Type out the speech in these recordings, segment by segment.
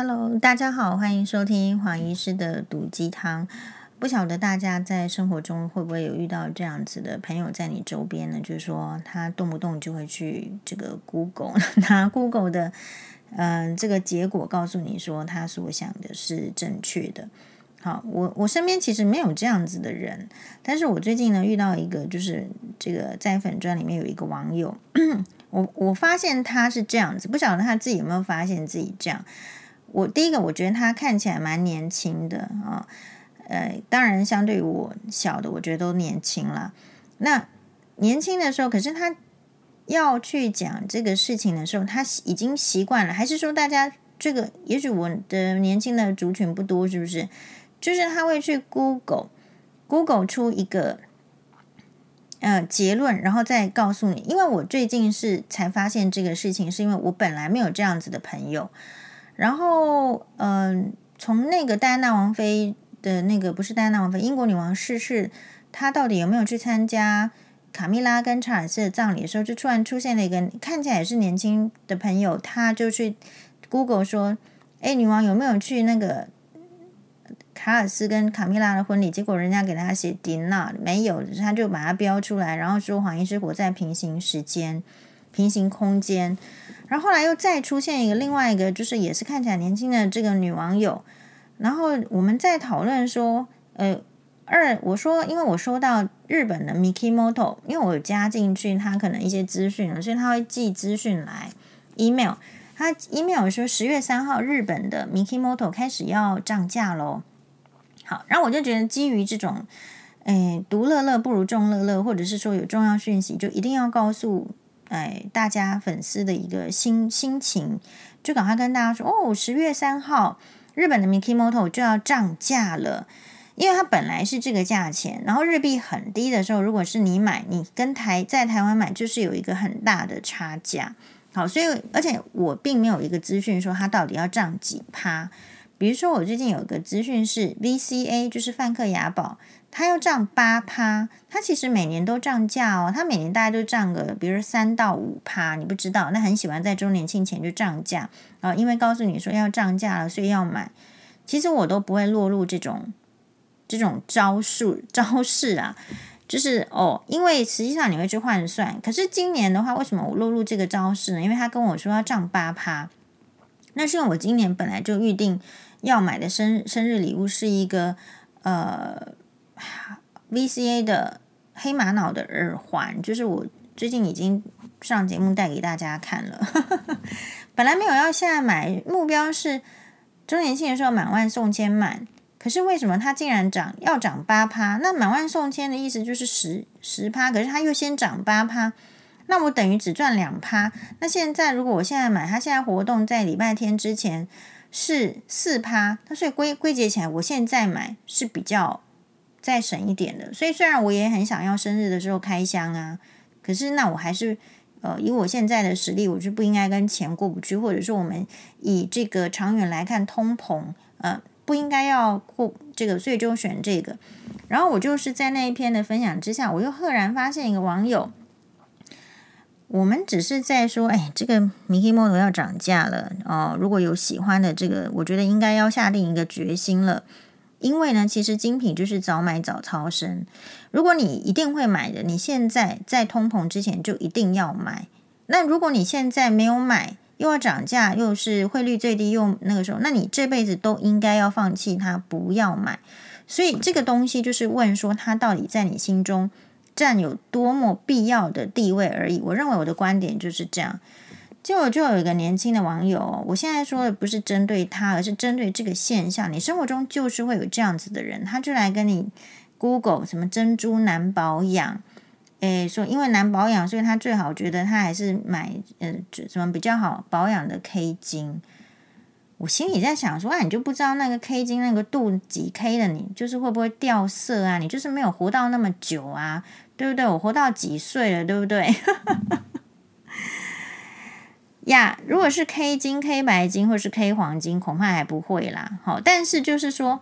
Hello，大家好，欢迎收听黄医师的毒鸡汤。不晓得大家在生活中会不会有遇到这样子的朋友在你周边呢？就是说他动不动就会去这个 Google 拿 Google 的嗯、这个结果告诉你说他所想的是正确的。好，我我身边其实没有这样子的人，但是我最近呢遇到一个，就是这个在粉专里面有一个网友，我我发现他是这样子，不晓得他自己有没有发现自己这样。我第一个我觉得他看起来蛮年轻的啊。呃，当然，相对于我小的，我觉得都年轻了。那年轻的时候，可是他要去讲这个事情的时候，他已经习惯了，还是说大家这个，也许我的年轻的族群不多，是不是？就是他会去 Google Google 出一个呃结论，然后再告诉你。因为我最近是才发现这个事情，是因为我本来没有这样子的朋友。然后，嗯、从那个戴安娜王妃。的那个不是戴安娜王妃，英国女王逝世，她到底有没有去参加卡蜜拉跟查尔斯的葬礼的时候，就突然出现了一个看起来也是年轻的朋友，他就去 Google 说：“哎，女王有没有去那个卡尔斯跟卡蜜拉的婚礼？”结果人家给他写 Dino 没有，他就把它标出来，然后说黄医师活在平行时间、平行空间。然后后来又再出现一个另外一个，就是也是看起来年轻的这个女网友。然后我们在讨论说，呃，二我说，因为我收到日本的 Mikimoto，因为我有加进去他可能一些资讯，所以他会寄资讯来 email。他 email 说十月三号日本的 Mikimoto 开始要涨价喽。好，然后我就觉得基于这种，哎，独乐乐不如众乐乐，或者是说有重要讯息就一定要告诉哎大家粉丝的一个心心情，就赶快跟大家说哦，十月三号。日本的 Mikimoto 就要涨价了，因为它本来是这个价钱，然后日币很低的时候，如果是你买，你跟台在台湾买，就是有一个很大的差价。好，所以而且我并没有一个资讯说它到底要涨几趴。比如说我最近有一个资讯是 VCA，就是梵克雅宝。它要涨八趴，它其实每年都涨价哦。它每年大概都涨个，比如三到五趴，你不知道。那很喜欢在周年庆前就涨价啊，因为告诉你说要涨价了，所以要买。其实我都不会落入这种这种招数招式啊，就是哦，因为实际上你会去换算。可是今年的话，为什么我落入这个招式呢？因为他跟我说要涨八趴，那是因为我今年本来就预定要买的生生日礼物是一个呃。VCA 的黑玛瑙的耳环，就是我最近已经上节目带给大家看了。本来没有要现在买，目标是周年庆的时候满万送千满。可是为什么它竟然涨要涨八趴？那满万送千的意思就是十十趴，可是它又先涨八趴，那我等于只赚两趴。那现在如果我现在买，它现在活动在礼拜天之前是四趴，那所以归归结起来，我现在买是比较。再省一点的，所以虽然我也很想要生日的时候开箱啊，可是那我还是呃，以我现在的实力，我就不应该跟钱过不去，或者说我们以这个长远来看通膨，呃，不应该要过这个，所以就选这个。然后我就是在那一篇的分享之下，我又赫然发现一个网友，我们只是在说，哎，这个 Mikimoto 要涨价了哦，如果有喜欢的这个，我觉得应该要下定一个决心了。因为呢，其实精品就是早买早超生。如果你一定会买的，你现在在通膨之前就一定要买。那如果你现在没有买，又要涨价，又是汇率最低，又那个时候，那你这辈子都应该要放弃它，不要买。所以这个东西就是问说，它到底在你心中占有多么必要的地位而已。我认为我的观点就是这样。结果就有一个年轻的网友，我现在说的不是针对他，而是针对这个现象。你生活中就是会有这样子的人，他就来跟你 Google 什么珍珠难保养，诶，说因为难保养，所以他最好觉得他还是买呃什么比较好保养的 K 金。我心里在想说，啊，你就不知道那个 K 金那个度几 K 的，你就是会不会掉色啊？你就是没有活到那么久啊，对不对？我活到几岁了，对不对？呀，如果是 K 金、K 白金或是 K 黄金，恐怕还不会啦。好，但是就是说，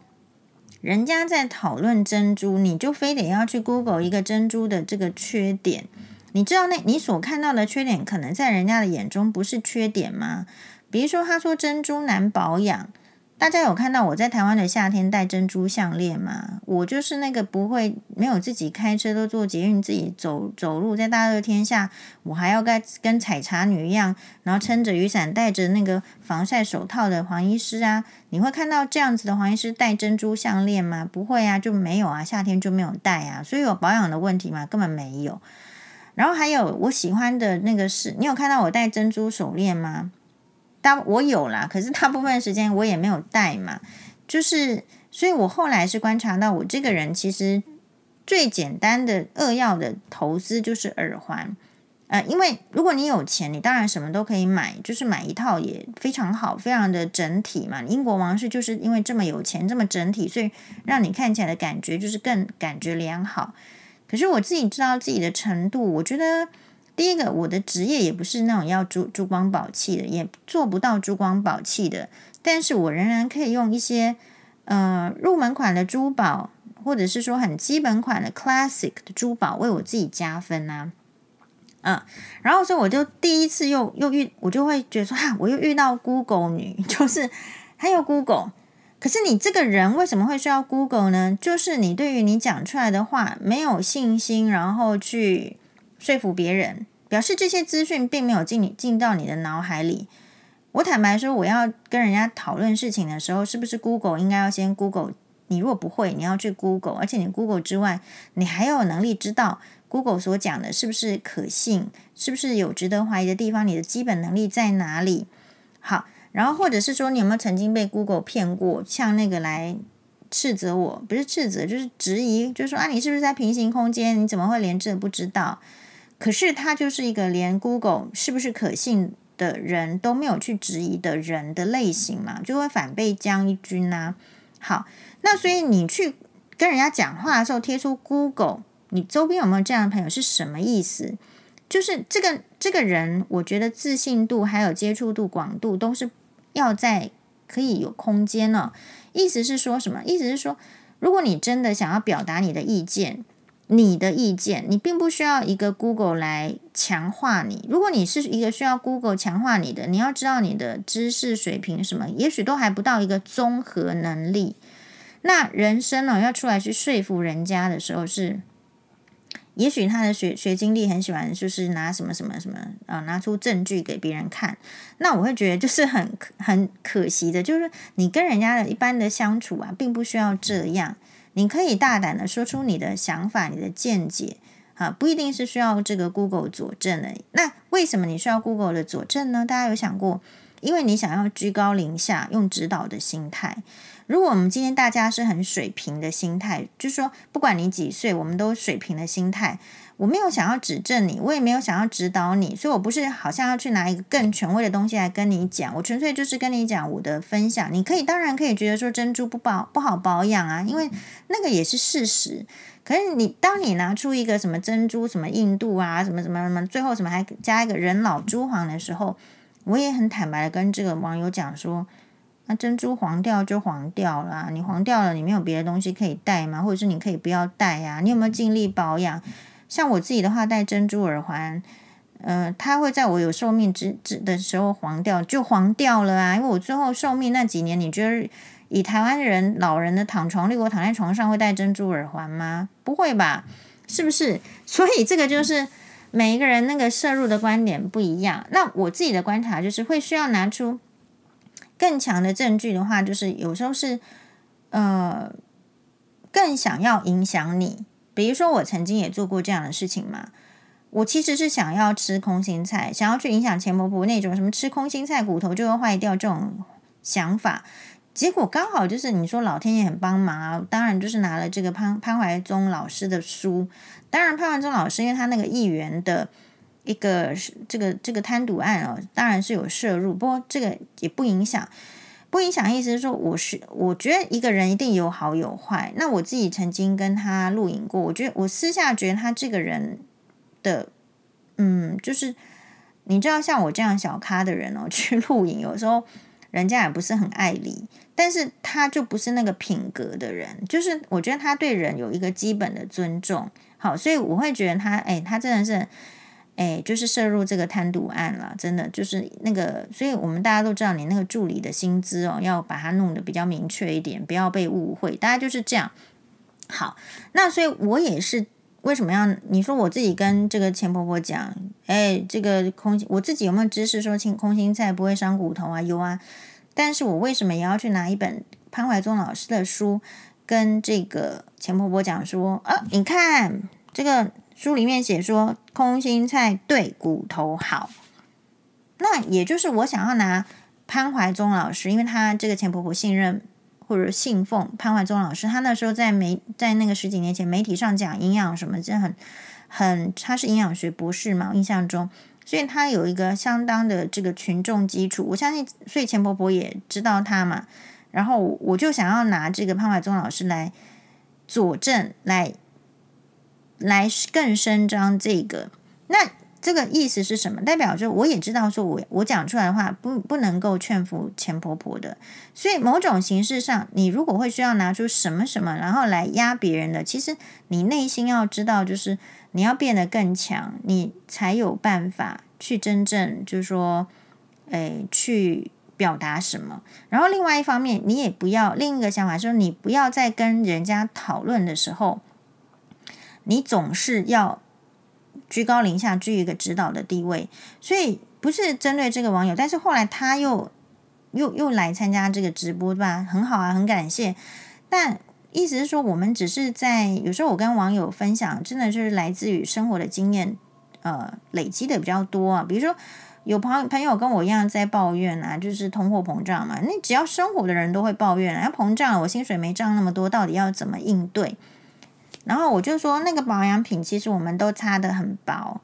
人家在讨论珍珠，你就非得要去 Google 一个珍珠的这个缺点。你知道那你所看到的缺点，可能在人家的眼中不是缺点吗？比如说，他说珍珠难保养。大家有看到我在台湾的夏天戴珍珠项链吗？我就是那个不会没有自己开车都坐捷运自己走走路，在大热天下，我还要跟跟采茶女一样，然后撑着雨伞，戴着那个防晒手套的黄医师啊。你会看到这样子的黄医师戴珍珠项链吗？不会啊，就没有啊，夏天就没有戴啊，所以有保养的问题吗？根本没有。然后还有我喜欢的那个是，你有看到我戴珍珠手链吗？大我有啦，可是大部分时间我也没有戴嘛，就是，所以我后来是观察到，我这个人其实最简单的扼要的投资就是耳环，呃，因为如果你有钱，你当然什么都可以买，就是买一套也非常好，非常的整体嘛。英国王室就是因为这么有钱，这么整体，所以让你看起来的感觉就是更感觉良好。可是我自己知道自己的程度，我觉得第一个，我的职业也不是那种要珠珠光宝气的，也做不到珠光宝气的。但是我仍然可以用一些呃入门款的珠宝，或者是说很基本款的 classic 的珠宝为我自己加分啊。嗯，然后所以我就第一次又又遇，我就会觉得说哈，我又遇到 Google 女，就是还有 Google。可是你这个人为什么会需要 Google 呢？就是你对于你讲出来的话没有信心，然后去说服别人，表示这些资讯并没有进你进到你的脑海里。我坦白说，我要跟人家讨论事情的时候，是不是 Google 应该要先 Google？你如果不会，你要去 Google，而且你 Google 之外，你还有能力知道 Google 所讲的是不是可信，是不是有值得怀疑的地方，你的基本能力在哪里？好。然后，或者是说，你有没有曾经被 Google 骗过？像那个来斥责我，不是斥责，就是质疑，就是说啊，你是不是在平行空间？你怎么会连这不知道？可是他就是一个连 Google 是不是可信的人都没有去质疑的人的类型嘛，就会反被将一军呐、好，那所以你去跟人家讲话的时候贴出 Google，你周边有没有这样的朋友？是什么意思？就是这个这个人，我觉得自信度还有接触度广度都是。要在可以有空间呢、意思是说什么？意思是说，如果你真的想要表达你的意见，你的意见，你并不需要一个 Google 来强化你。如果你是一个需要 Google 强化你的，你要知道你的知识水平什么，也许都还不到一个综合能力。那人生呢、哦，要出来去说服人家的时候是。也许他的学学经历很喜欢，就是拿什么什么什么啊，拿出证据给别人看。那我会觉得就是很很可惜的，就是你跟人家的一般的相处啊，并不需要这样。你可以大胆的说出你的想法、你的见解啊，不一定是需要这个 Google 佐证的。那为什么你需要 Google 的佐证呢？大家有想过？因为你想要居高临下，用指导的心态。如果我们今天大家是很水平的心态，就是说，不管你几岁，我们都水平的心态。我没有想要指正你，我也没有想要指导你，所以我不是好像要去拿一个更权威的东西来跟你讲。我纯粹就是跟你讲我的分享。你可以当然可以觉得说珍珠不保不好保养啊，因为那个也是事实。可是你当你拿出一个什么珍珠什么硬度啊，什么什么什么，最后什么还加一个人老珠黄的时候，我也很坦白的跟这个网友讲说。那珍珠黄掉就黄掉了啊，你黄掉了，你没有别的东西可以戴吗？或者是你可以不要戴呀？你有没有尽力保养？像我自己的话，戴珍珠耳环，呃，它会在我有寿命之之的时候黄掉，就黄掉了啊。因为我最后寿命那几年，你觉得以台湾人老人的躺床率，我躺在床上会戴珍珠耳环吗？不会吧？是不是？所以这个就是每一个人那个摄入的观点不一样。那我自己的观察就是会需要拿出。更强的证据的话，就是有时候是，呃，更想要影响你。比如说，我曾经也做过这样的事情嘛。我其实是想要吃空心菜，想要去影响钱婆婆那种什么吃空心菜骨头就会坏掉这种想法。结果刚好就是你说老天爷很帮忙啊，当然就是拿了这个潘潘怀宗老师的书。当然潘怀宗老师因为他那个议员的。一个这个这个贪渎案哦，当然是有涉入，不过这个也不影响，不影响。意思是说，我是我觉得一个人一定有好有坏。那我自己曾经跟他录影过，我觉得我私下觉得他这个人的，嗯，就是你知道，像我这样小咖的人哦，去录影，有时候人家也不是很爱理，但是他就不是那个品格的人，就是我觉得他对人有一个基本的尊重。好，所以我会觉得他，哎，他真的是。哎，就是涉入这个贪渎案了，真的就是那个，所以我们大家都知道，你那个助理的薪资哦，要把它弄得比较明确一点，不要被误会，大家就是这样。好，那所以我也是为什么要你说我自己跟这个钱婆婆讲，哎，这个空，我自己有没有知识说清空心菜不会伤骨头啊？有啊，但是我为什么也要去拿一本潘怀宗老师的书，跟这个钱婆婆讲说，啊，你看这个。书里面写说空心菜对骨头好，那也就是我想要拿潘怀宗老师，因为他这个钱婆婆信任或者信奉潘怀宗老师，他那时候在媒在那个十几年前媒体上讲营养什么，这很很他是营养学博士嘛，印象中，所以他有一个相当的这个群众基础，我相信，所以钱婆婆也知道他嘛，然后我就想要拿这个潘怀宗老师来佐证来。来更伸张这个，那这个意思是什么？代表说我也知道，说我我讲出来的话不不能够劝服钱婆婆的，所以某种形式上，你如果会需要拿出什么什么，然后来压别人的，其实你内心要知道，就是你要变得更强，你才有办法去真正就是说，诶，去表达什么。然后另外一方面，你也不要另一个想法，说你不要在跟人家讨论的时候。你总是要居高临下，居一个指导的地位，所以不是针对这个网友，但是后来他又又又来参加这个直播，对吧？很好啊，很感谢。但意思是说，我们只是在有时候我跟网友分享，真的就是来自于生活的经验，呃，累积的比较多啊。比如说有朋友朋友跟我一样在抱怨啊，就是通货膨胀嘛，那只要生活的人都会抱怨啊，要膨胀了，我薪水没涨那么多，到底要怎么应对？然后我就说，那个保养品其实我们都擦得很薄。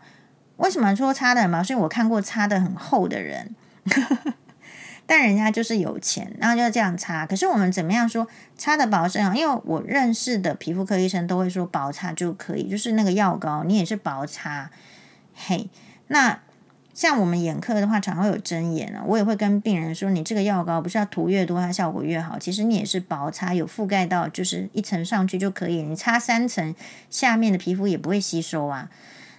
为什么说擦的很薄？是因为我看过擦的很厚的人，但人家就是有钱，然后就这样擦。可是我们怎么样说擦的薄是好？因为我认识的皮肤科医生都会说薄擦就可以，就是那个药膏你也是薄擦。嘿，那。像我们眼科的话，常会有针眼啊，我也会跟病人说，你这个药膏不是要涂越多，它效果越好。其实你也是薄擦，有覆盖到，就是一层上去就可以。你擦三层，下面的皮肤也不会吸收啊。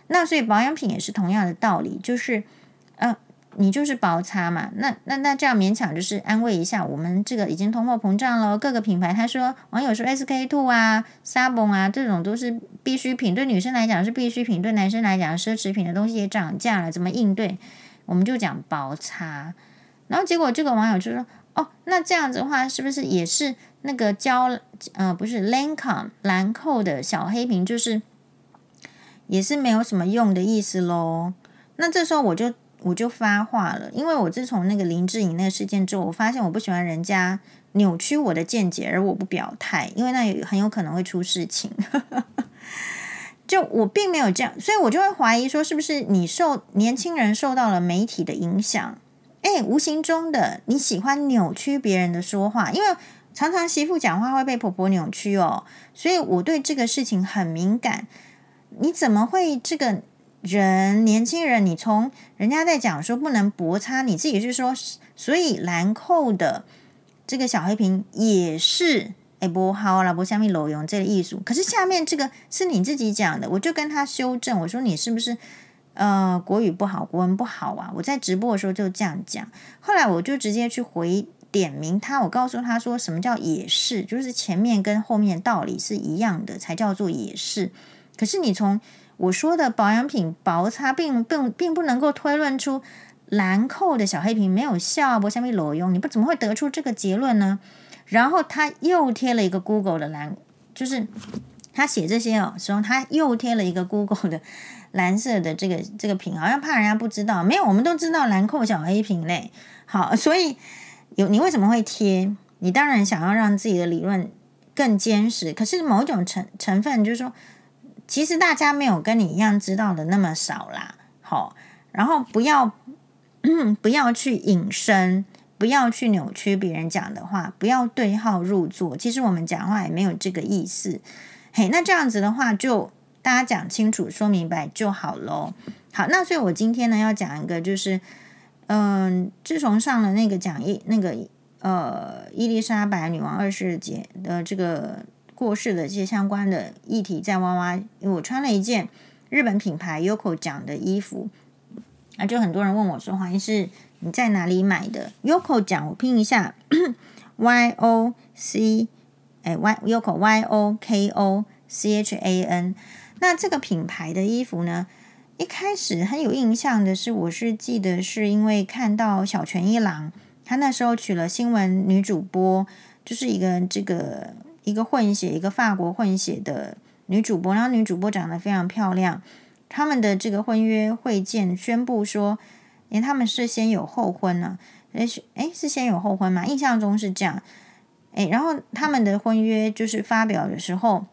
那所以保养品也是同样的道理，就是，嗯。你就是薄擦嘛，那那那这样勉强就是安慰一下我们这个已经通货膨胀了。各个品牌他说，网友说 SK two 啊、Sabon 啊这种都是必需品，对女生来讲是必需品，对男生来讲奢侈品的东西也涨价了，怎么应对？我们就讲薄擦。然后结果这个网友就说，哦，那这样子的话是不是也是那个娇呃不是 Lancome 兰蔻的小黑瓶，就是也是没有什么用的意思喽？那这时候我就。我就发话了，因为我自从那个林志颖那个事件之后，我发现我不喜欢人家扭曲我的见解，而我不表态，因为那有很有可能会出事情。就我并没有这样，所以我就会怀疑说，是不是你受年轻人受到了媒体的影响？诶，无形中的你喜欢扭曲别人的说话，因为常常媳妇讲话会被婆婆扭曲哦，所以我对这个事情很敏感。你怎么会这个？人年轻人，你从人家在讲说不能薄擦，你自己是说，所以兰蔻的这个小黑瓶也是哎不好了，不下面裸用这个艺术。可是下面这个是你自己讲的，我就跟他修正，我说你是不是呃国语不好，国文不好啊？我在直播的时候就这样讲，后来我就直接去回点名他，我告诉他说什么叫也是，就是前面跟后面道理是一样的，才叫做也是。可是你从我说的保养品薄擦并并并不能够推论出兰蔻的小黑瓶没有效，不下面裸用，你不怎么会得出这个结论呢？然后他又贴了一个 Google 的蓝，就是他写这些哦时候，他又贴了一个 Google 的蓝色的这个这个瓶，好像怕人家不知道。没有，我们都知道兰蔻小黑瓶嘞。好，所以有你为什么会贴？你当然想要让自己的理论更坚实，可是某种成成分就是说。其实大家没有跟你一样知道的那么少啦，好，然后不要 不要去引申，不要去扭曲别人讲的话，不要对号入座。其实我们讲话也没有这个意思，嘿，那这样子的话就大家讲清楚、说明白就好喽。好，那所以我今天呢要讲一个，就是嗯、自从上了那个讲义，那个呃伊丽莎白女王二世节的这个。过世的这些相关的议题在挖挖，因为我穿了一件日本品牌 Yoko 讲的衣服，啊，就很多人问我说：“黄医师，你在哪里买的？”Yoko 讲，我拼一下，Y O C，哎，Y Yoko Y O K O C H A N。那这个品牌的衣服呢，一开始很有印象的是，我是记得是因为看到小泉一郎，他那时候娶了新闻女主播，就是一个这个一个混血，一个法国混血的女主播，然后女主播长得非常漂亮。他们的这个婚约会见宣布说，诶，他们是先有后婚呢？诶，诶，是先有后婚吗？印象中是这样。诶，然后他们的婚约就是发表的时候，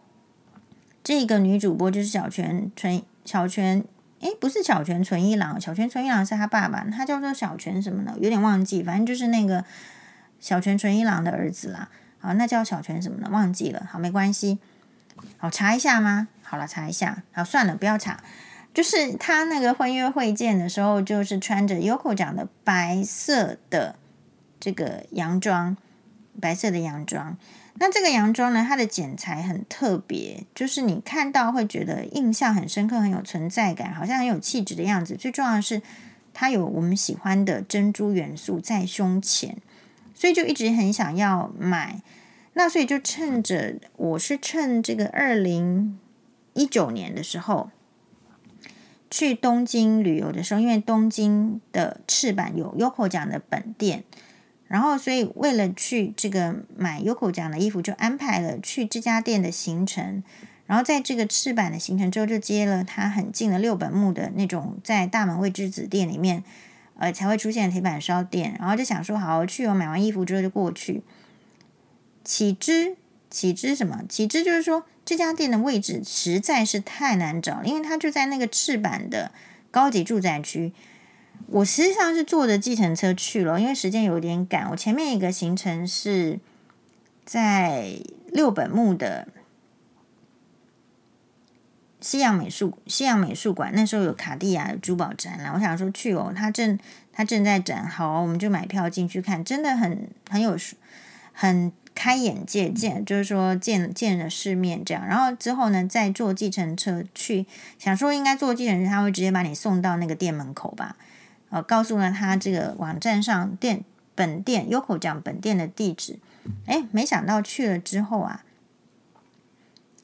这个女主播就是小泉纯小泉。诶，不是小泉纯一郎，小泉纯一郎是他爸爸，他叫做小泉什么呢？有点忘记，反正就是那个小泉纯一郎的儿子啦。好，那叫小泉什么呢？忘记了。好，没关系。好，查一下吗？好了，查一下。好，算了，不要查。就是他那个婚约会见的时候，就是穿着 Yoko 讲的白色的这个洋装，白色的洋装。那这个洋装呢，它的剪裁很特别，就是你看到会觉得印象很深刻，很有存在感，好像很有气质的样子。最重要的是，它有我们喜欢的珍珠元素在胸前，所以就一直很想要买。那所以就趁着我是趁这个二零一九年的时候去东京旅游的时候，因为东京的赤坂有 Yoko 讲的本店。然后，所以为了去这个买 Yoko 讲的衣服，就安排了去这家店的行程。然后在这个赤坂的行程之后，就接了他很近的六本木的那种在大门未知子店里面，呃，才会出现的铁板烧店。然后就想说，好好去哦，买完衣服之后就过去。岂知，岂知什么？岂知就是说这家店的位置实在是太难找了，因为它就在那个赤坂的高级住宅区。我实际上是坐着计程车去了，因为时间有点赶。我前面一个行程是在六本木的西洋美术西洋美术馆，那时候有卡地亚的珠宝展览，我想说去哦，他正他正在展，好，我们就买票进去看，真的很很有很开眼界，见就是说见见了世面这样。然后之后呢，再坐计程车去，想说应该坐计程车，他会直接把你送到那个店门口吧。呃，告诉了他这个网站上店本店 Yoko 讲本店的地址，哎，没想到去了之后啊，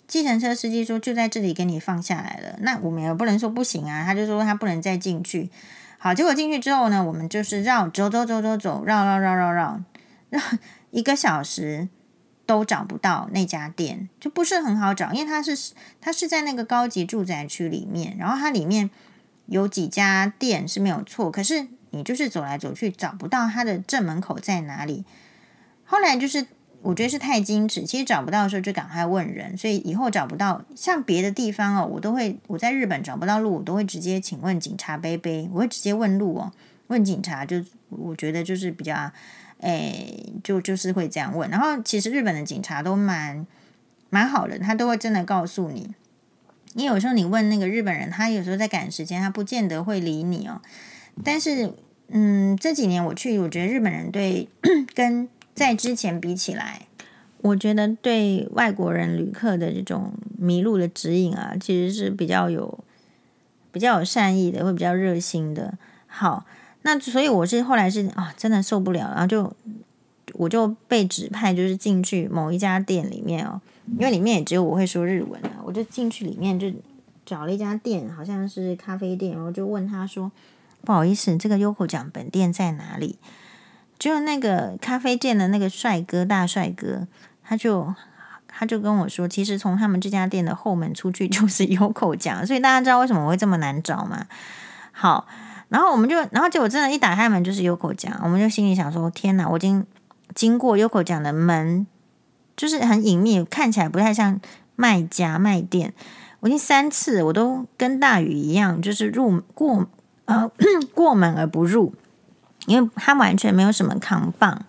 计程车司机说就在这里给你放下来了。那我们也不能说不行啊，他就说他不能再进去。好，结果进去之后呢，我们就是绕走走走走走，绕绕绕绕绕绕一个小时都找不到那家店，就不是很好找，因为它是它是在那个高级住宅区里面，然后它里面。有几家店是没有错，可是你就是走来走去找不到它的正门口在哪里。后来就是我觉得是太矜持，其实找不到的时候就赶快问人，所以以后找不到像别的地方哦，我都会我在日本找不到路，我都会直接请问警察杯杯，我会直接问路哦，问警察就我觉得就是比较诶，就就是会这样问。然后其实日本的警察都蛮蛮好的，他都会真的告诉你。你有时候你问那个日本人，他有时候在赶时间，他不见得会理你哦。但是，嗯，这几年我去，我觉得日本人对跟在之前比起来，我觉得对外国人旅客的这种迷路的指引啊，其实是比较有比较有善意的，会比较热心的。好，那所以我是后来是啊，真的受不了，然后就我就被指派就是进去某一家店里面哦。因为里面也只有我会说日文啊，我就进去里面就找了一家店，好像是咖啡店，然后就问他说：“不好意思，这个 Yoko 讲本店在哪里？”就那个咖啡店的那个帅哥，大帅哥，他就他就跟我说：“其实从他们这家店的后门出去就是 Yoko 讲，所以大家知道为什么我会这么难找吗？”好，然后我们就，然后结果真的，一打开门就是 Yoko 讲，我们就心里想说：“天哪，我已经经过 Yoko 讲的门。”就是很隐秘，看起来不太像卖家卖店。我已经三次，我都跟大宇一样，就是入过呃过门而不入，因为他完全没有什么扛棒。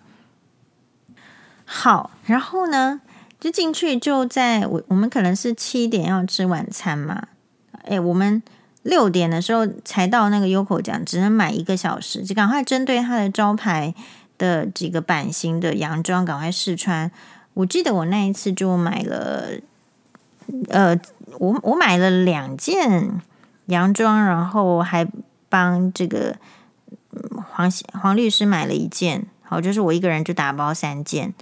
好，然后呢，就进去，就在我我们可能是七点要吃晚餐嘛，诶，我们六点的时候才到那个 Yoko 讲，只能买一个小时，就赶快针对他的招牌的几个版型的洋装赶快试穿。我记得我那一次就买了，呃，我我买了两件洋装，然后还帮这个黄黄律师买了一件，好，就是我一个人就打包三件。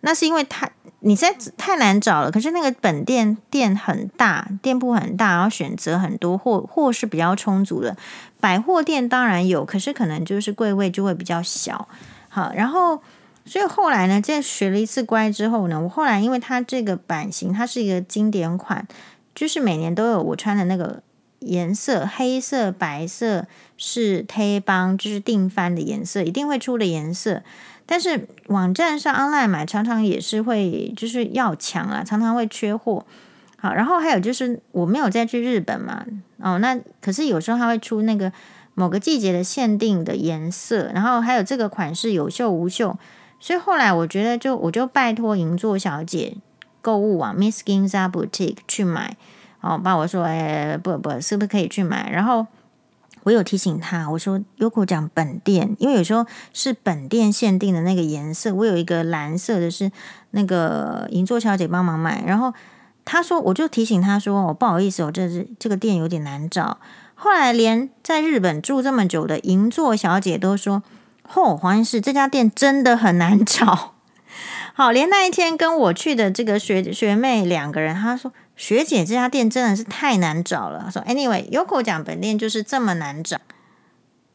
那是因为它你在太难找了，可是那个本店店很大，店铺很大，然后选择很多，货货是比较充足的。百货店当然有，可是可能就是柜位就会比较小。好，然后所以后来呢，在学了一次乖之后呢，我后来因为它这个版型，它是一个经典款，就是每年都有我穿的那个颜色，黑色、白色是黑帮，就是定番的颜色，一定会出的颜色。但是网站上 online 买常常也是会就是要抢啊，常常会缺货。好，然后还有就是我没有再去日本嘛，哦，那可是有时候它会出那个某个季节的限定的颜色，然后还有这个款式有袖无袖，所以后来我觉得就我就拜托银座小姐购物网 Miss Ginza Boutique 去买，哦，爸我说哎不不是不是可以去买，然后。我有提醒他，我说 Yoko 讲本店，因为有时候是本店限定的那个颜色。我有一个蓝色的，是那个银座小姐帮忙买。然后他说，我就提醒他说，我不好意思，我这是这个店有点难找。后来连在日本住这么久的银座小姐都说，嚯，黄医师这家店真的很难 找。好，连那一天跟我去的这个学学妹两个人，她说。学姐，这家店真的是太难找了。说，Anyway，Yoko 讲本店就是这么难找。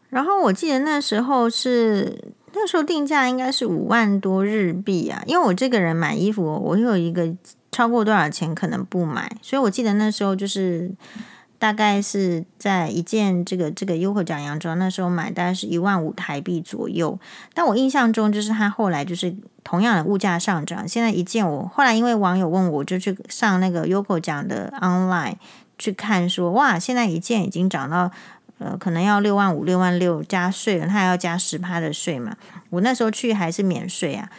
然后我记得那时候是那时候定价应该是五万多日币啊，因为我这个人买衣服，我有一个超过多少钱可能不买，所以我记得那时候就是。大概是在一件这个这个 Yoko 讲洋装，那时候买大概是一万五台币左右。但我印象中就是它后来就是同样的物价上涨。现在一件我后来因为网友问我，我就去上那个 Yoko 讲的 online 去看说，说哇，现在一件已经涨到呃可能要六万五、六万六加税了，它还要加十趴的税嘛。我那时候去还是免税啊，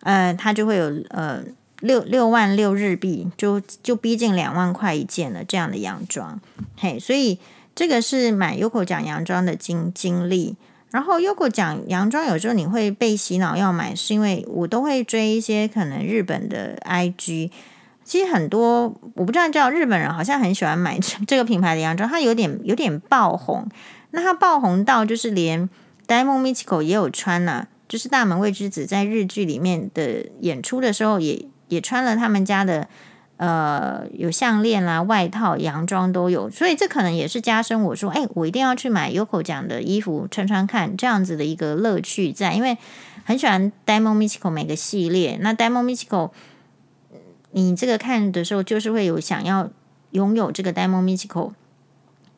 呃，它就会有呃。六六万六日币，就就逼近两万块一件了。这样的洋装，嘿，所以这个是买 Yoko 讲洋装的经经历。然后 Yoko 讲洋装，有时候你会被洗脑要买，是因为我都会追一些可能日本的 IG。其实很多我不知道，叫日本人好像很喜欢买这个品牌的洋装，它有点有点爆红。那它爆红到就是连 Diamond Michiko 也有穿了，就是大门未知子在日剧里面的演出的时候也。也穿了他们家的，呃，有项链啦、外套、洋装都有，所以这可能也是加深我说，哎，我一定要去买 Yoko 讲的衣服穿穿看，这样子的一个乐趣在，因为很喜欢 Diamond Michiko 每个系列。那 Diamond Michiko，你这个看的时候，就是会有想要拥有这个 Diamond Michiko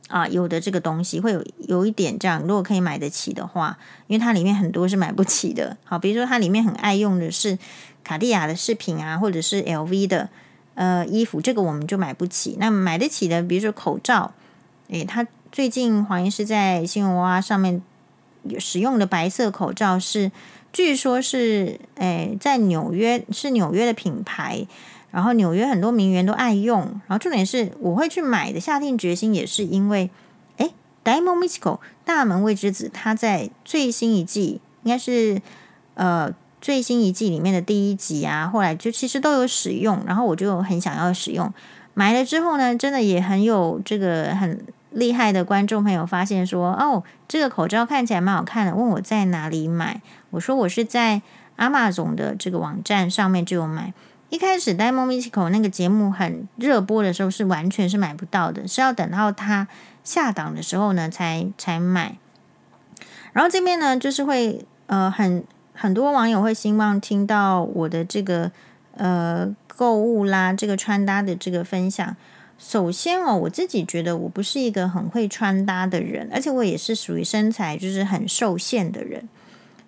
啊，有的这个东西会有有一点这样，如果可以买得起的话，因为它里面很多是买不起的。好，比如说它里面很爱用的是。卡地亚的饰品啊，或者是 LV 的呃衣服，这个我们就买不起。那买得起的，比如说口罩，诶，他最近黄医师在新闻娃娃上面使用的白色口罩是，据说是诶在纽约是纽约的品牌，然后纽约很多名媛都爱用。然后重点是我会去买的，下定决心也是因为，诶，Dymo Michiko 大门未知子，他在最新一季应该是呃。最新一季里面的第一集啊，后来就其实都有使用，然后我就很想要使用。买了之后呢，真的也很有这个很厉害的观众朋友发现说，哦，这个口罩看起来蛮好看的，问我在哪里买。我说我是在阿玛总的这个网站上面就有买。一开始 Die Mom Disco 那个节目很热播的时候，是完全是买不到的，是要等到它下档的时候呢才才买。然后这边呢，就是会呃很。很多网友会希望听到我的这个呃购物啦，这个穿搭的这个分享。首先哦，我自己觉得我不是一个很会穿搭的人，而且我也是属于身材就是很受限的人，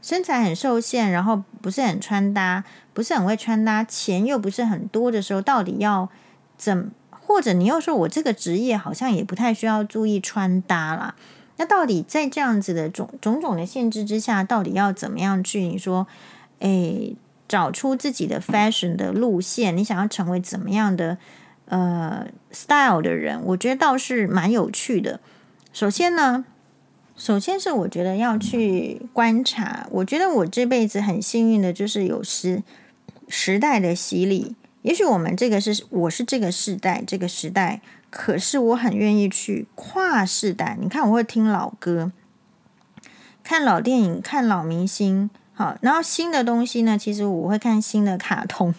身材很受限，然后不是很穿搭，不是很会穿搭，钱又不是很多的时候，到底要怎？或者你又说我这个职业好像也不太需要注意穿搭啦。那到底在这样子的种种种的限制之下，到底要怎么样去？你说，诶，找出自己的 fashion 的路线，你想要成为怎么样的呃 style 的人？我觉得倒是蛮有趣的。首先呢，首先是我觉得要去观察。我觉得我这辈子很幸运的，就是有时时代的洗礼。也许我们这个是我是这个世代这个时代，可是我很愿意去跨世代。你看，我会听老歌，看老电影，看老明星，好，然后新的东西呢，其实我会看新的卡通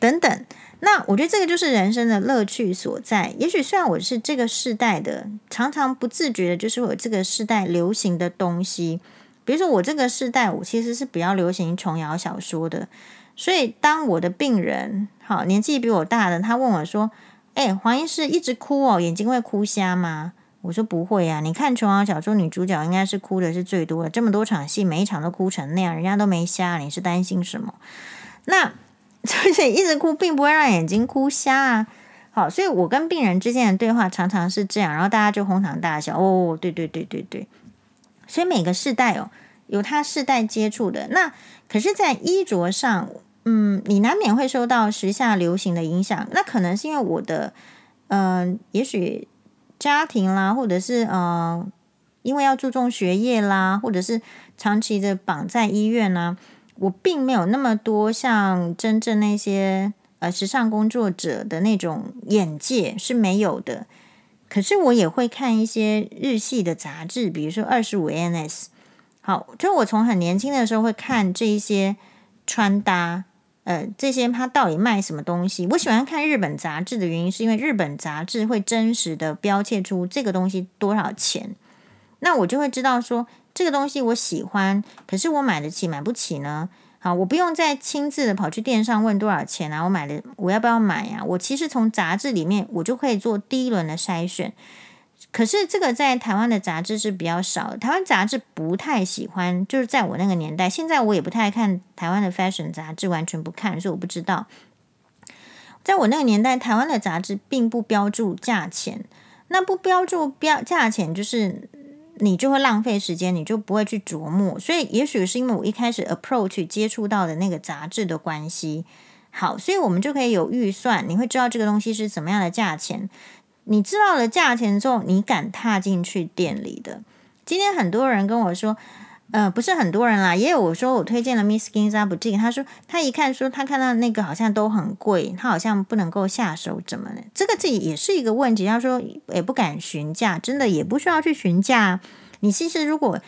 等等。那我觉得这个就是人生的乐趣所在。也许虽然我是这个世代的，常常不自觉的，就是我这个世代流行的东西。比如说我这个世代，我其实是比较流行琼瑶小说的。所以当我的病人，好，年纪比我大的，他问我说：“哎，黄医师一直哭哦，眼睛会哭瞎吗？”我说：“不会啊，你看琼瑶小说女主角应该是哭的是最多的，这么多场戏，每一场都哭成那样，人家都没瞎，你是担心什么？”那。而且 一直哭并不会让眼睛哭瞎啊。好，所以我跟病人之间的对话常常是这样，然后大家就哄堂大笑。哦，对对对对对。所以每个世代哦，有他世代接触的。那可是，在衣着上，嗯，你难免会受到时下流行的影响。那可能是因为我的，嗯、也许家庭啦，或者是呃，因为要注重学业啦，或者是长期的绑在医院呢。我并没有那么多像真正那些呃时尚工作者的那种眼界是没有的，可是我也会看一些日系的杂志，比如说二十五 NS。好，就我从很年轻的时候会看这一些穿搭，呃，这些它到底卖什么东西？我喜欢看日本杂志的原因，是因为日本杂志会真实的标签出这个东西多少钱，那我就会知道说。这个东西我喜欢，可是我买得起买不起呢？好，我不用再亲自的跑去店上问多少钱啊，我买的我要不要买呀？我其实从杂志里面我就可以做第一轮的筛选。可是这个在台湾的杂志是比较少的，台湾杂志不太喜欢，就是在我那个年代，现在我也不太看台湾的 fashion 杂志，完全不看，所以我不知道。在我那个年代，台湾的杂志并不标注价钱，那不标注标价钱就是。你就会浪费时间，你就不会去琢磨。所以，也许是因为我一开始 approach 接触到的那个杂志的关系，好，所以我们就可以有预算。你会知道这个东西是怎么样的价钱。你知道了价钱之后，你敢踏进去店里的。今天很多人跟我说。呃，不是很多人啦，也有我说我推荐了 Miss Ginza Boutique，他说他一看说他看到那个好像都很贵，他好像不能够下手，怎么呢？这个自己也是一个问题。他说也不敢询价，真的也不需要去询价。你其实如果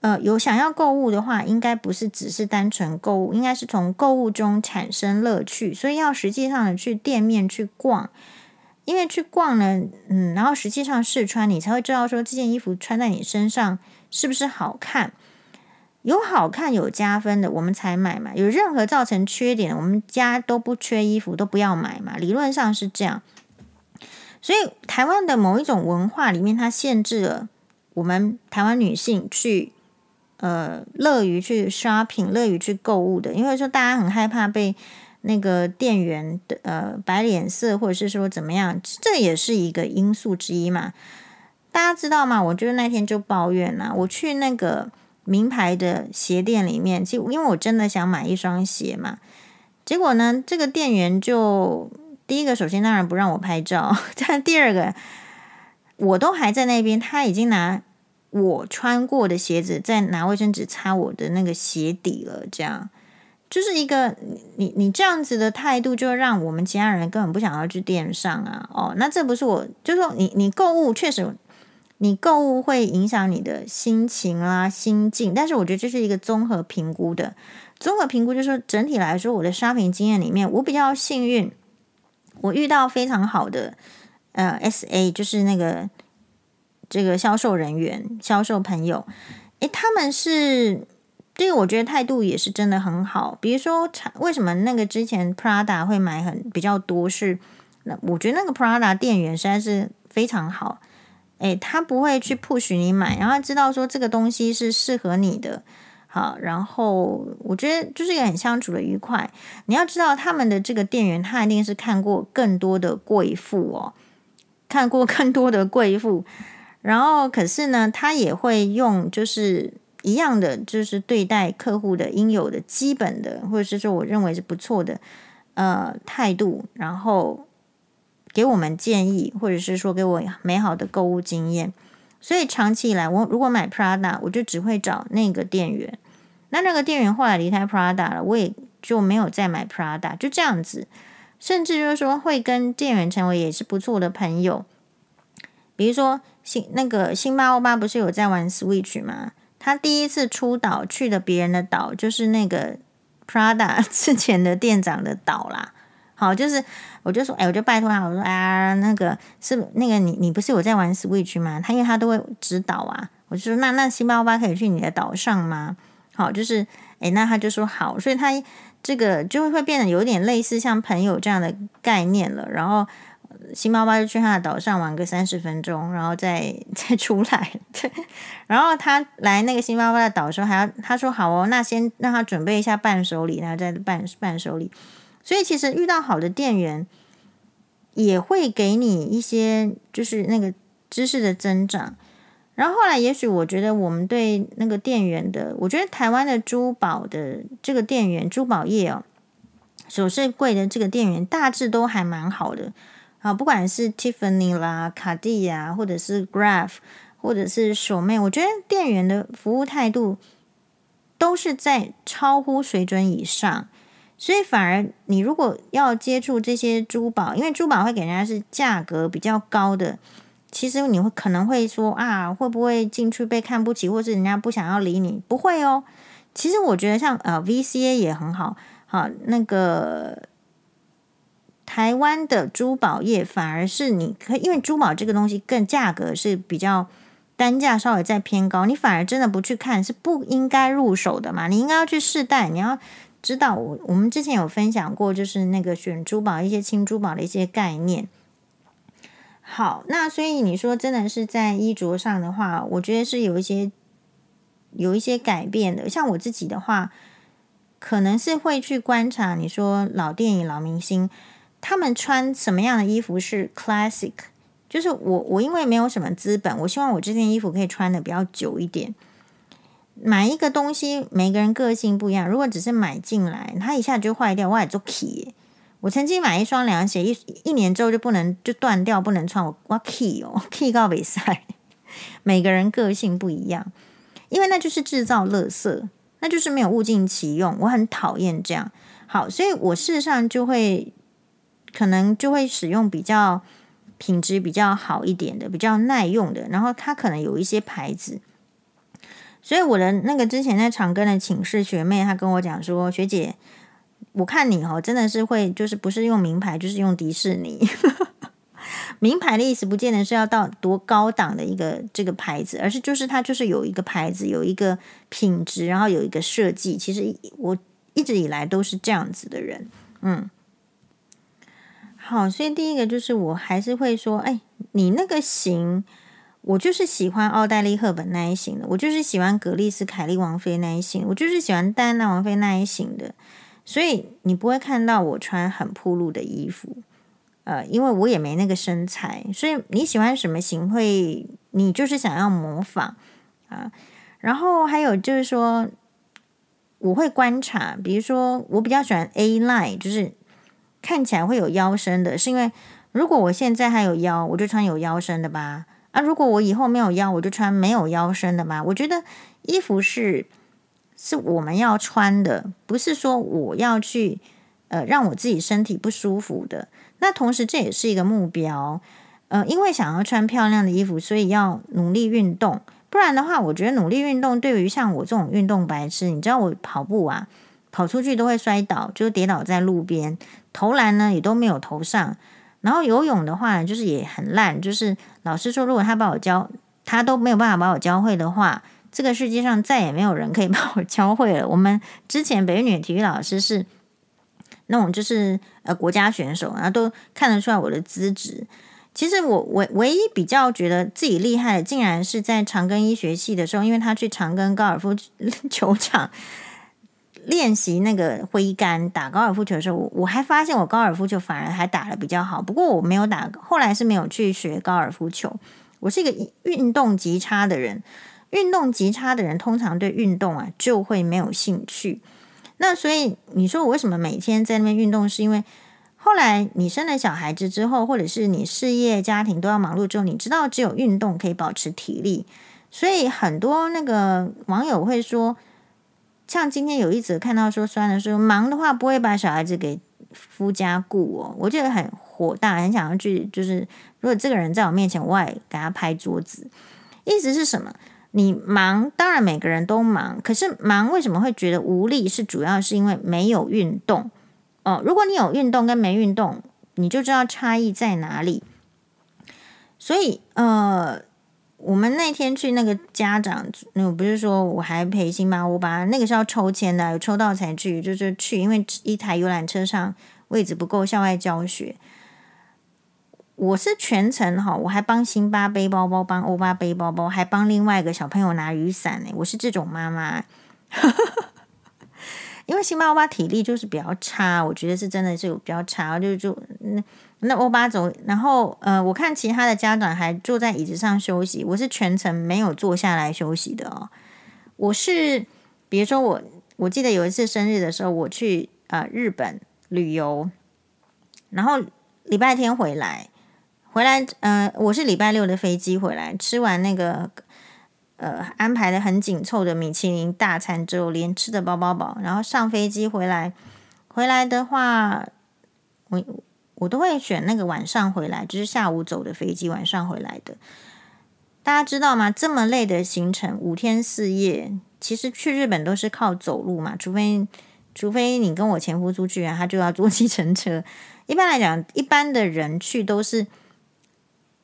呃有想要购物的话，应该不是只是单纯购物，应该是从购物中产生乐趣，所以要实际上的去店面去逛，因为去逛呢，嗯，然后实际上试穿，你才会知道说这件衣服穿在你身上是不是好看。有好看有加分的，我们才买嘛。有任何造成缺点，我们家都不缺衣服，都不要买嘛。理论上是这样。所以台湾的某一种文化里面，它限制了我们台湾女性去呃乐于去 shopping，乐于去购物的。因为说大家很害怕被那个店员的呃摆脸色，或者是说怎么样，这也是一个因素之一嘛。大家知道吗？我就是那天就抱怨啦，我去那个。名牌的鞋店里面，其实因为我真的想买一双鞋嘛，结果呢，这个店员就第一个，首先当然不让我拍照，但第二个，我都还在那边，他已经拿我穿过的鞋子在拿卫生纸擦我的那个鞋底了，这样就是一个你你这样子的态度，就让我们其他人根本不想要去店上啊。哦，那这不是我，就是说你你购物确实。你购物会影响你的心情啦、心境，但是我觉得这是一个综合评估的。综合评估就是说，整体来说，我的刷屏经验里面，我比较幸运，我遇到非常好的呃 SA，就是那个这个销售人员、销售朋友，诶，他们是这个，我觉得态度也是真的很好。比如说，为什么那个之前 Prada 会买很比较多是？是那我觉得那个 Prada 店员实在是非常好。诶，他不会去 push 你买，然后他知道说这个东西是适合你的，好，然后我觉得就是一个很相处的愉快。你要知道他们的这个店员，他一定是看过更多的贵妇哦，看过更多的贵妇，然后可是呢，他也会用就是一样的，就是对待客户的应有的基本的，或者是说我认为是不错的呃态度，然后。给我们建议，或者是说给我美好的购物经验，所以长期以来，我如果买 Prada，我就只会找那个店员。那那个店员后来离开 Prada 了，我也就没有再买 Prada，就这样子。甚至就是说会跟店员成为也是不错的朋友。比如说，星那个辛巴欧巴不是有在玩 Switch 吗？他第一次出岛去的别人的岛，就是那个 Prada 之前的店长的岛啦。好，就是我就说，哎，我就拜托他，我说，哎呀，那个是那个你你不是有在玩 Switch 吗？他因为他都会指导啊，我就说那那辛巴巴可以去你的岛上吗？好，就是哎，那他就说好，所以他这个就会变得有点类似像朋友这样的概念了，然后。辛巴巴就去他的岛上玩个三十分钟，然后再 再出来。对，然后他来那个辛巴巴的岛的时候，还要他说好哦，那先让他准备一下伴手礼，然后再伴伴手礼。所以其实遇到好的店员，也会给你一些就是那个知识的增长。然后后来，也许我觉得我们对那个店员的，我觉得台湾的珠宝的这个店员，珠宝业哦，首饰柜的这个店员，大致都还蛮好的。啊，不管是 Tiffany 啦、卡地亚，或者是 Graph，或者是手妹，我觉得店员的服务态度都是在超乎水准以上。所以反而你如果要接触这些珠宝，因为珠宝会给人家是价格比较高的，其实你会可能会说啊，会不会进去被看不起，或是人家不想要理你？不会哦。其实我觉得像呃 VCA 也很好，好那个。台湾的珠宝业反而是你可，因为珠宝这个东西更价格是比较单价稍微再偏高，你反而真的不去看是不应该入手的嘛？你应该要去试戴，你要知道我我们之前有分享过，就是那个选珠宝一些轻珠宝的一些概念。好，那所以你说真的是在衣着上的话，我觉得是有一些有一些改变的。像我自己的话，可能是会去观察你说老电影老明星。他们穿什么样的衣服是 classic？就是我，我因为没有什么资本，我希望我这件衣服可以穿的比较久一点。买一个东西，每个人个性不一样。如果只是买进来，它一下就坏掉，我也做 key。我曾经买一双凉鞋，一一年之后就不能就断掉，不能穿。我我 key 哦，key 到比赛。每个人个性不一样，因为那就是制造垃圾，那就是没有物尽其用。我很讨厌这样。好，所以我事实上就会。可能就会使用比较品质比较好一点的，比较耐用的，然后它可能有一些牌子。所以我的那个之前在长庚的寝室学妹，她跟我讲说：“学姐，我看你哦，真的是会就是不是用名牌，就是用迪士尼。名牌的意思不见得是要到多高档的一个这个牌子，而是就是它就是有一个牌子，有一个品质，然后有一个设计。其实我一直以来都是这样子的人，嗯。”好，所以第一个就是我还是会说，哎，你那个型，我就是喜欢奥黛丽·赫本那一型的，我就是喜欢格丽斯·凯莉王妃那一型，我就是喜欢戴安娜王妃那一型的，所以你不会看到我穿很暴露的衣服，呃，因为我也没那个身材，所以你喜欢什么型会，你就是想要模仿啊，然后还有就是说，我会观察，比如说我比较喜欢 A line，就是。看起来会有腰身的，是因为如果我现在还有腰，我就穿有腰身的吧。啊，如果我以后没有腰，我就穿没有腰身的嘛。我觉得衣服是是我们要穿的，不是说我要去呃让我自己身体不舒服的。那同时这也是一个目标，呃，因为想要穿漂亮的衣服，所以要努力运动。不然的话，我觉得努力运动对于像我这种运动白痴，你知道我跑步啊，跑出去都会摔倒，就跌倒在路边。投篮呢也都没有投上，然后游泳的话呢，就是也很烂。就是老师说，如果他把我教，他都没有办法把我教会的话，这个世界上再也没有人可以 把我教会了。我们之前北女体育老师是那种就是呃国家选手，然后都看得出来我的资质。其实我唯唯一比较觉得自己厉害的，竟然是在长庚医学系的时候，因为他去长庚高尔夫 球场。练习那个挥杆打高尔夫球的时候，我我还发现我高尔夫球反而还打得比较好。不过我没有打，后来是没有去学高尔夫球。我是一个运动极差的人，运动极差的人通常对运动啊就会没有兴趣。那所以你说我为什么每天在那边运动？是因为后来你生了小孩子之后，或者是你事业家庭都要忙碌之后，你知道只有运动可以保持体力。所以很多那个网友会说。像今天有一则看到说，酸的说忙的话不会把小孩子给夫家顾哦，我觉得很火大，很想要去，就是如果这个人在我面前，我也给他拍桌子。意思是什么？你忙，当然每个人都忙，可是忙为什么会觉得无力？是主要是因为没有运动哦。如果你有运动跟没运动，你就知道差异在哪里。所以，呃，我们那天去那个家长，那不是说我还陪星巴欧巴，那个是要抽签的，有抽到才去，就是去，因为一台游览车上位置不够，校外教学。我是全程哈，我还帮辛巴背包包，帮欧巴背包包，还帮另外一个小朋友拿雨伞呢。我是这种妈妈，因为辛巴欧巴体力就是比较差，我觉得是真的是有比较差，就就那那欧巴走，然后呃，我看其他的家长还坐在椅子上休息，我是全程没有坐下来休息的哦。我是比如说我，我记得有一次生日的时候，我去呃日本旅游，然后礼拜天回来。回来，呃，我是礼拜六的飞机回来，吃完那个，呃，安排的很紧凑的米其林大餐之后，连吃的饱饱饱，然后上飞机回来，回来的话，我我都会选那个晚上回来，就是下午走的飞机，晚上回来的。大家知道吗？这么累的行程，五天四夜，其实去日本都是靠走路嘛，除非除非你跟我前夫出去啊，他就要坐计程车。一般来讲，一般的人去都是。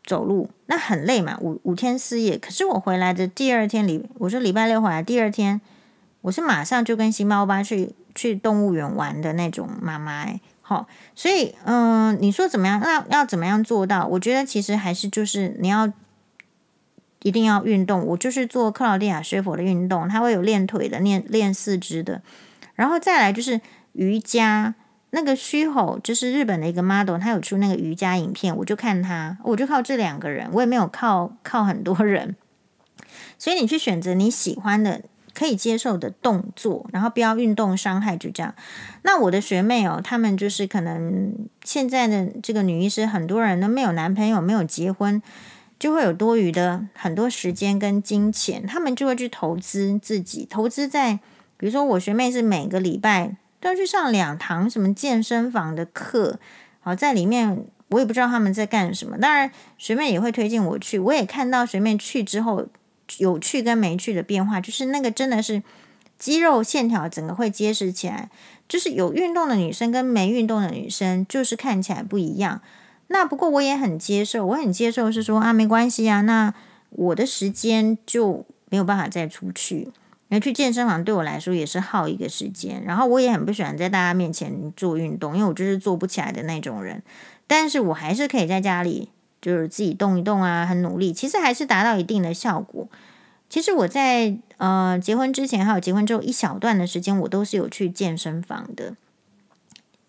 走路那很累嘛，五五天四夜。可是我回来的第二天礼，我说礼拜六回来，第二天我是马上就跟星巴欧巴去去动物园玩的那种妈妈。好，所以嗯、你说怎么样？那要怎么样做到？我觉得其实还是就是你要一定要运动。我就是做克劳蒂亚学佛的运动，它会有练腿的、练练四肢的，然后再来就是瑜伽。那个虚吼就是日本的一个 model，他有出那个瑜伽影片，我就看他，我就靠这两个人，我也没有靠靠很多人，所以你去选择你喜欢的、可以接受的动作，然后不要运动伤害，就这样。那我的学妹哦，他们就是可能现在的这个女医师，很多人都没有男朋友，没有结婚，就会有多余的很多时间跟金钱，他们就会去投资自己，投资在，比如说我学妹是每个礼拜。都要去上两堂什么健身房的课，好，在里面我也不知道他们在干什么。当然，学妹也会推荐我去，我也看到学妹去之后有趣跟没趣的变化，就是那个真的是肌肉线条整个会结实起来，就是有运动的女生跟没运动的女生就是看起来不一样。那不过我也很接受，我很接受是说啊，没关系啊，那我的时间就没有办法再出去。因为去健身房对我来说也是耗一个时间，然后我也很不喜欢在大家面前做运动，因为我就是做不起来的那种人。但是我还是可以在家里就是自己动一动啊，很努力，其实还是达到一定的效果。其实我在呃结婚之前还有结婚之后一小段的时间，我都是有去健身房的。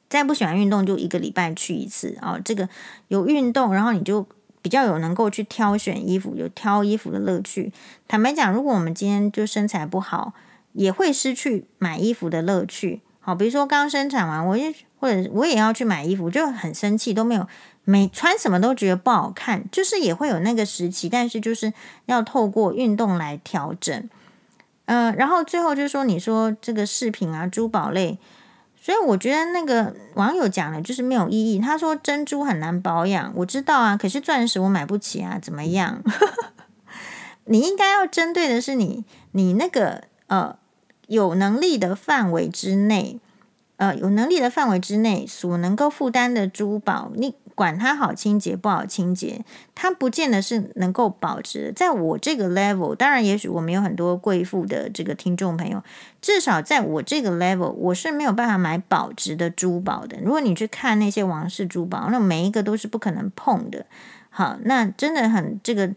再不喜欢运动，就一个礼拜去一次啊。这个有运动，然后你就。比较有能够去挑选衣服，有挑衣服的乐趣。坦白讲，如果我们今天就身材不好，也会失去买衣服的乐趣。好，比如说刚生产完，我也或者我也要去买衣服，就很生气，都没有每穿什么都觉得不好看，就是也会有那个时期，但是就是要透过运动来调整。嗯、然后最后就是说，你说这个饰品啊，珠宝类。所以我觉得那个网友讲的就是没有意义。他说珍珠很难保养，我知道啊，可是钻石我买不起啊，怎么样？你应该要针对的是你你那个呃有能力的范围之内，呃有能力的范围之内所能够负担的珠宝，你。管它好清洁不好清洁，它不见得是能够保值。在我这个 level，当然，也许我们有很多贵妇的这个听众朋友，至少在我这个 level，我是没有办法买保值的珠宝的。如果你去看那些王室珠宝，那每一个都是不可能碰的。好，那真的很这个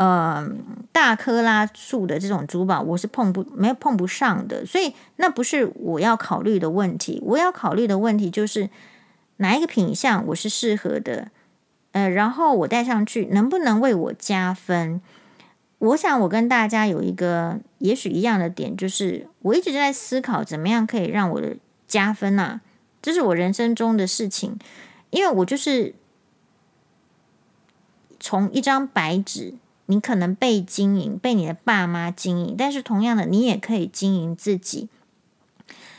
呃大克拉数的这种珠宝，我是碰不没有碰不上的。所以那不是我要考虑的问题，我要考虑的问题就是。哪一个品相我是适合的？呃，然后我戴上去能不能为我加分？我想我跟大家有一个也许一样的点，就是我一直在思考怎么样可以让我的加分啊，这是我人生中的事情，因为我就是从一张白纸，你可能被经营，被你的爸妈经营，但是同样的，你也可以经营自己。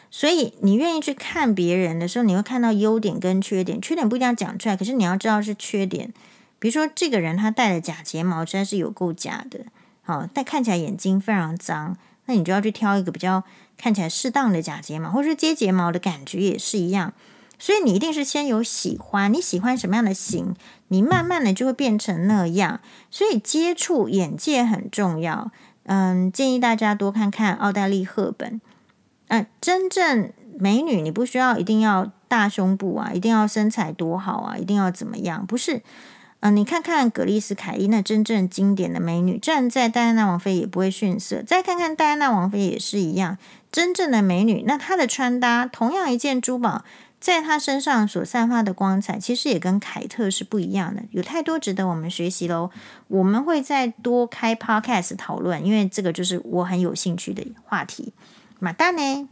所以你愿意去看别人的时候，你会看到优点跟缺点。缺点不一定要讲出来，可是你要知道是缺点。比如说，这个人他戴的假睫毛实在是有够假的，好，但看起来眼睛非常脏，那你就要去挑一个比较看起来适当的假睫毛，或是接睫毛的感觉也是一样。所以你一定是先有喜欢，你喜欢什么样的型，你慢慢的就会变成那样。所以接触眼界很重要。嗯，建议大家多看看奥黛丽·赫本。嗯，真正美女，你不需要一定要大胸部啊，一定要身材多好啊，一定要怎么样？不是。嗯、你看看格丽斯凯莉那真正经典的美女，站在戴安娜王妃也不会逊色。再看看戴安娜王妃也是一样，真正的美女。那她的穿搭，同样一件珠宝，在他身上所散发的光彩，其实也跟凯特是不一样的。有太多值得我们学习喽。我们会再多开 podcast 讨论，因为这个就是我很有兴趣的话题。马达呢？